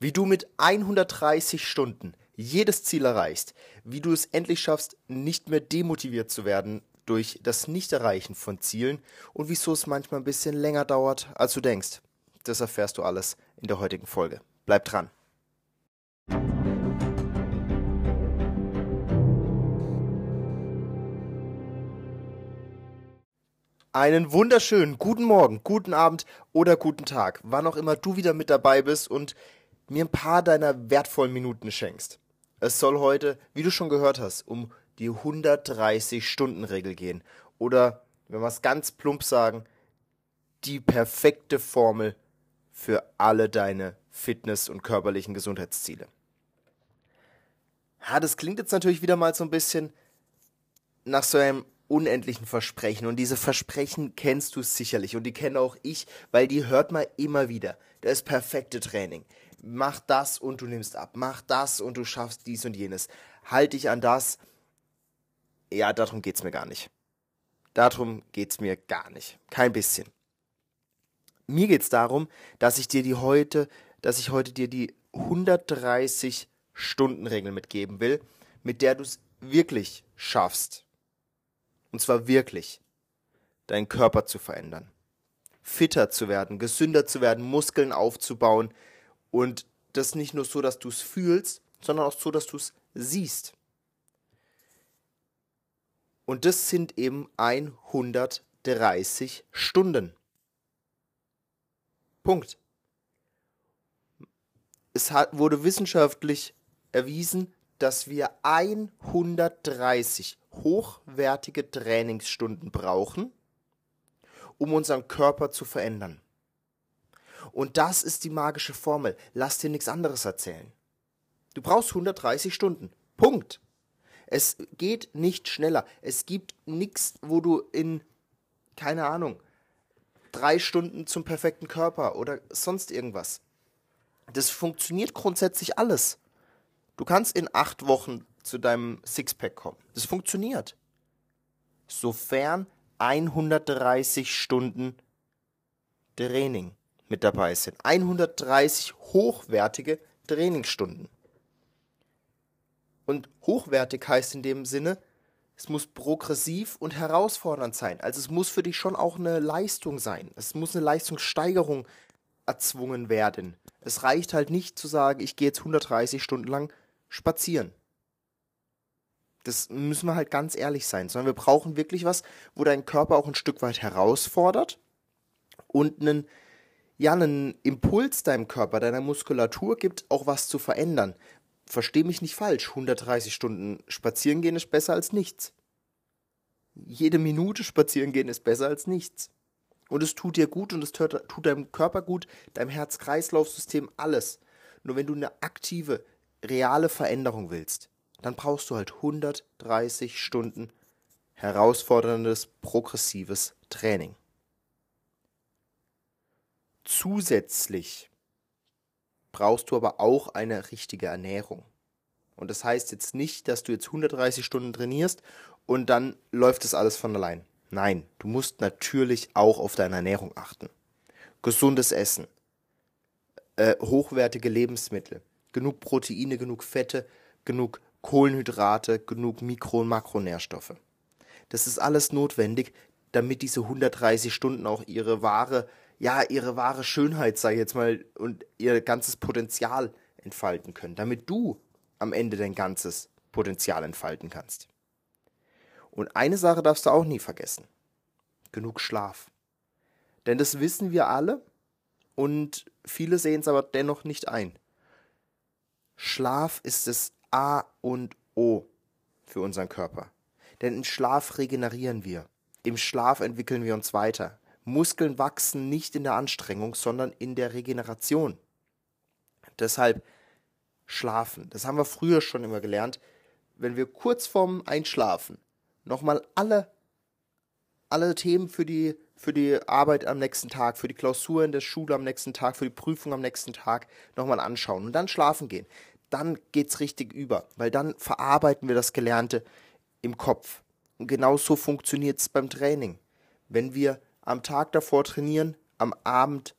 Wie du mit 130 Stunden jedes Ziel erreichst, wie du es endlich schaffst, nicht mehr demotiviert zu werden durch das Nichterreichen von Zielen und wieso es manchmal ein bisschen länger dauert, als du denkst. Das erfährst du alles in der heutigen Folge. Bleib dran. Einen wunderschönen guten Morgen, guten Abend oder guten Tag, wann auch immer du wieder mit dabei bist und mir ein paar deiner wertvollen Minuten schenkst. Es soll heute, wie du schon gehört hast, um die 130-Stunden-Regel gehen. Oder, wenn wir es ganz plump sagen, die perfekte Formel für alle deine Fitness- und körperlichen Gesundheitsziele. Ja, das klingt jetzt natürlich wieder mal so ein bisschen nach so einem unendlichen Versprechen. Und diese Versprechen kennst du sicherlich und die kenne auch ich, weil die hört man immer wieder. Das perfekte Training mach das und du nimmst ab, mach das und du schaffst dies und jenes. Halt dich an das. Ja, darum geht's mir gar nicht. Darum geht's mir gar nicht. Kein bisschen. Mir geht's darum, dass ich dir die heute, dass ich heute dir die 130 Stunden Regel mitgeben will, mit der du es wirklich schaffst. Und zwar wirklich, deinen Körper zu verändern. Fitter zu werden, gesünder zu werden, Muskeln aufzubauen, und das nicht nur so, dass du es fühlst, sondern auch so, dass du es siehst. Und das sind eben 130 Stunden. Punkt. Es hat, wurde wissenschaftlich erwiesen, dass wir 130 hochwertige Trainingsstunden brauchen, um unseren Körper zu verändern. Und das ist die magische Formel. Lass dir nichts anderes erzählen. Du brauchst 130 Stunden. Punkt. Es geht nicht schneller. Es gibt nichts, wo du in, keine Ahnung, drei Stunden zum perfekten Körper oder sonst irgendwas. Das funktioniert grundsätzlich alles. Du kannst in acht Wochen zu deinem Sixpack kommen. Das funktioniert. Sofern 130 Stunden Training mit dabei sind. 130 hochwertige Trainingsstunden. Und hochwertig heißt in dem Sinne, es muss progressiv und herausfordernd sein. Also es muss für dich schon auch eine Leistung sein. Es muss eine Leistungssteigerung erzwungen werden. Es reicht halt nicht zu sagen, ich gehe jetzt 130 Stunden lang spazieren. Das müssen wir halt ganz ehrlich sein, sondern wir brauchen wirklich was, wo dein Körper auch ein Stück weit herausfordert und einen ja einen Impuls deinem Körper, deiner Muskulatur gibt, auch was zu verändern. Versteh mich nicht falsch, 130 Stunden spazieren gehen ist besser als nichts. Jede Minute spazieren gehen ist besser als nichts. Und es tut dir gut und es tut deinem Körper gut, deinem Herz-Kreislauf-System alles. Nur wenn du eine aktive, reale Veränderung willst, dann brauchst du halt 130 Stunden herausforderndes, progressives Training. Zusätzlich brauchst du aber auch eine richtige Ernährung. Und das heißt jetzt nicht, dass du jetzt 130 Stunden trainierst und dann läuft das alles von allein. Nein, du musst natürlich auch auf deine Ernährung achten. Gesundes Essen, äh, hochwertige Lebensmittel, genug Proteine, genug Fette, genug Kohlenhydrate, genug Mikro- und Makronährstoffe. Das ist alles notwendig, damit diese 130 Stunden auch ihre wahre ja, ihre wahre Schönheit, sag ich jetzt mal, und ihr ganzes Potenzial entfalten können, damit du am Ende dein ganzes Potenzial entfalten kannst. Und eine Sache darfst du auch nie vergessen. Genug Schlaf. Denn das wissen wir alle und viele sehen es aber dennoch nicht ein. Schlaf ist das A und O für unseren Körper. Denn im Schlaf regenerieren wir. Im Schlaf entwickeln wir uns weiter. Muskeln wachsen nicht in der Anstrengung, sondern in der Regeneration. Deshalb schlafen. Das haben wir früher schon immer gelernt. Wenn wir kurz vorm Einschlafen nochmal alle, alle Themen für die, für die Arbeit am nächsten Tag, für die Klausur in der Schule am nächsten Tag, für die Prüfung am nächsten Tag nochmal anschauen und dann schlafen gehen, dann geht es richtig über, weil dann verarbeiten wir das Gelernte im Kopf. Und genau so funktioniert es beim Training. Wenn wir am Tag davor trainieren, am Abend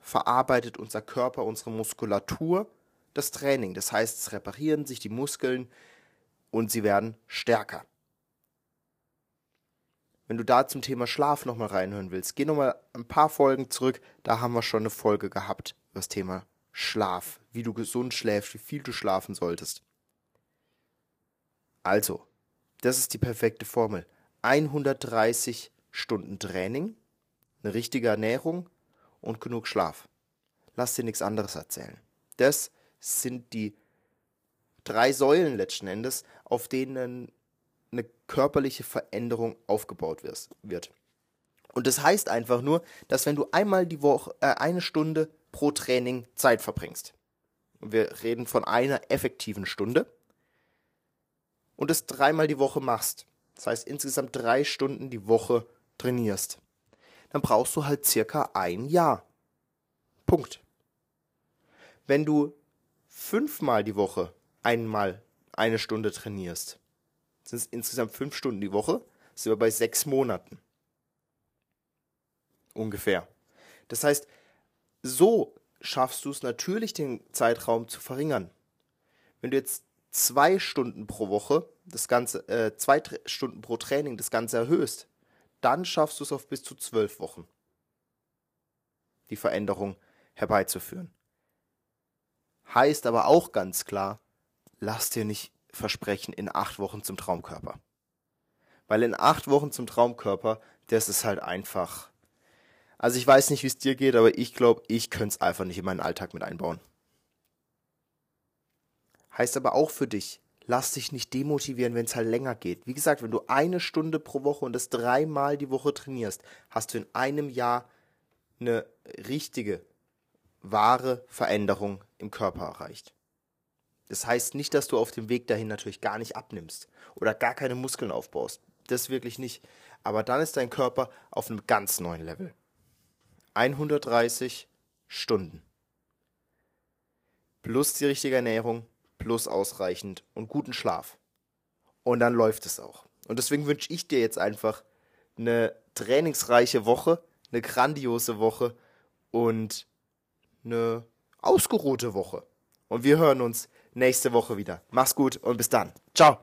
verarbeitet unser Körper, unsere Muskulatur das Training. Das heißt, es reparieren sich die Muskeln und sie werden stärker. Wenn du da zum Thema Schlaf nochmal reinhören willst, geh nochmal ein paar Folgen zurück. Da haben wir schon eine Folge gehabt das Thema Schlaf, wie du gesund schläfst, wie viel du schlafen solltest. Also, das ist die perfekte Formel. 130 Stunden Training, eine richtige Ernährung und genug Schlaf. Lass dir nichts anderes erzählen. Das sind die drei Säulen letzten Endes, auf denen eine körperliche Veränderung aufgebaut wird. Und das heißt einfach nur, dass wenn du einmal die Woche äh, eine Stunde pro Training Zeit verbringst, und wir reden von einer effektiven Stunde, und das dreimal die Woche machst, das heißt insgesamt drei Stunden die Woche trainierst, dann brauchst du halt circa ein Jahr. Punkt. Wenn du fünfmal die Woche einmal eine Stunde trainierst, sind es insgesamt fünf Stunden die Woche, sind wir bei sechs Monaten. Ungefähr. Das heißt, so schaffst du es natürlich, den Zeitraum zu verringern. Wenn du jetzt zwei Stunden pro Woche, das Ganze, äh, zwei Stunden pro Training das Ganze erhöhst, dann schaffst du es auf bis zu zwölf Wochen, die Veränderung herbeizuführen. Heißt aber auch ganz klar, lass dir nicht versprechen in acht Wochen zum Traumkörper. Weil in acht Wochen zum Traumkörper, das ist halt einfach. Also ich weiß nicht, wie es dir geht, aber ich glaube, ich könnte es einfach nicht in meinen Alltag mit einbauen. Heißt aber auch für dich, lass dich nicht demotivieren, wenn es halt länger geht. Wie gesagt, wenn du eine Stunde pro Woche und das dreimal die Woche trainierst, hast du in einem Jahr eine richtige, wahre Veränderung im Körper erreicht. Das heißt nicht, dass du auf dem Weg dahin natürlich gar nicht abnimmst oder gar keine Muskeln aufbaust. Das wirklich nicht. Aber dann ist dein Körper auf einem ganz neuen Level. 130 Stunden. Plus die richtige Ernährung, plus ausreichend und guten Schlaf. Und dann läuft es auch. Und deswegen wünsche ich dir jetzt einfach eine trainingsreiche Woche, eine grandiose Woche und eine ausgeruhte Woche. Und wir hören uns nächste Woche wieder. Mach's gut und bis dann. Ciao.